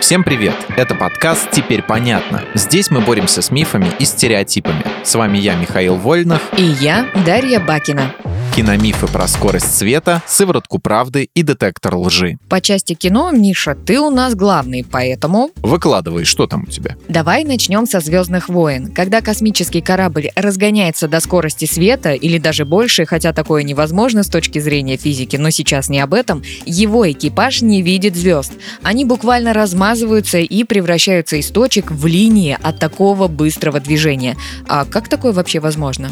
Всем привет! Это подкаст «Теперь понятно». Здесь мы боремся с мифами и стереотипами. С вами я, Михаил Вольнах. И я, Дарья Бакина киномифы про скорость света, сыворотку правды и детектор лжи. По части кино, Миша, ты у нас главный, поэтому... Выкладывай, что там у тебя? Давай начнем со «Звездных войн». Когда космический корабль разгоняется до скорости света или даже больше, хотя такое невозможно с точки зрения физики, но сейчас не об этом, его экипаж не видит звезд. Они буквально размазываются и превращаются из точек в линии от такого быстрого движения. А как такое вообще возможно?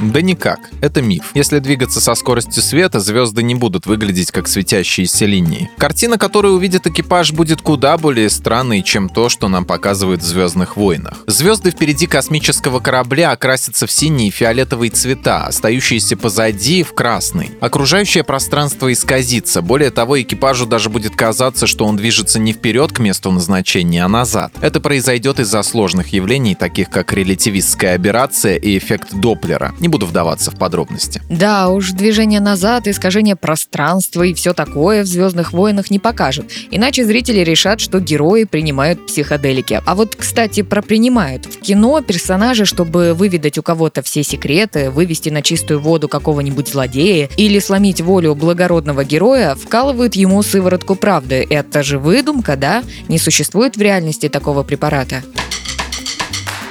Да никак, это миф. Если двигаться со скоростью света, звезды не будут выглядеть как светящиеся линии. Картина, которую увидит экипаж, будет куда более странной, чем то, что нам показывают в «Звездных войнах». Звезды впереди космического корабля окрасятся в синие и фиолетовые цвета, остающиеся позади — в красный. Окружающее пространство исказится. Более того, экипажу даже будет казаться, что он движется не вперед к месту назначения, а назад. Это произойдет из-за сложных явлений, таких как релятивистская аберрация и эффект Доплера. Не буду вдаваться в подробности. Да уж, движение назад, искажение пространства и все такое в «Звездных войнах» не покажут. Иначе зрители решат, что герои принимают психоделики. А вот, кстати, про принимают. В кино персонажи, чтобы выведать у кого-то все секреты, вывести на чистую воду какого-нибудь злодея или сломить волю благородного героя, вкалывают ему сыворотку правды. Это же выдумка, да? Не существует в реальности такого препарата.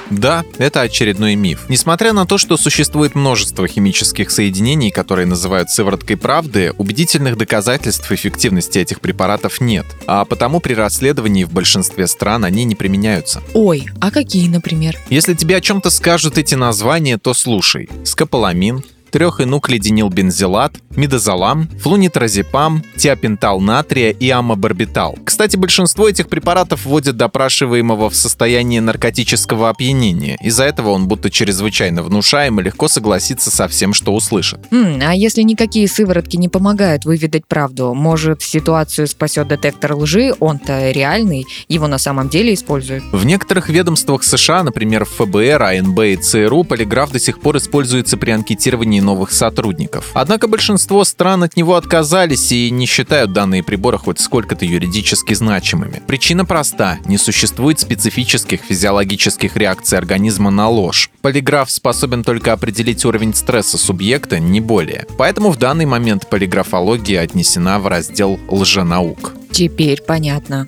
Да, это очередной миф. Несмотря на то, что существует множество химических соединений, которые называют сывороткой правды, убедительных доказательств эффективности этих препаратов нет. А потому при расследовании в большинстве стран они не применяются. Ой, а какие, например? Если тебе о чем-то скажут эти названия, то слушай. Скополамин, трехэнуклидинилбензилат, мидозолам, флунитразепам, тиопентал натрия и амобарбитал. Кстати, большинство этих препаратов вводят допрашиваемого в состояние наркотического опьянения. Из-за этого он будто чрезвычайно внушаем и легко согласится со всем, что услышит. М, а если никакие сыворотки не помогают выведать правду, может ситуацию спасет детектор лжи, он-то реальный, его на самом деле используют? В некоторых ведомствах США, например, в ФБР, АНБ и ЦРУ, полиграф до сих пор используется при анкетировании привлечении новых сотрудников. Однако большинство стран от него отказались и не считают данные прибора хоть сколько-то юридически значимыми. Причина проста – не существует специфических физиологических реакций организма на ложь. Полиграф способен только определить уровень стресса субъекта, не более. Поэтому в данный момент полиграфология отнесена в раздел лженаук. Теперь понятно.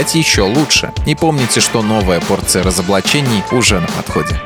стать еще лучше. И помните, что новая порция разоблачений уже на подходе.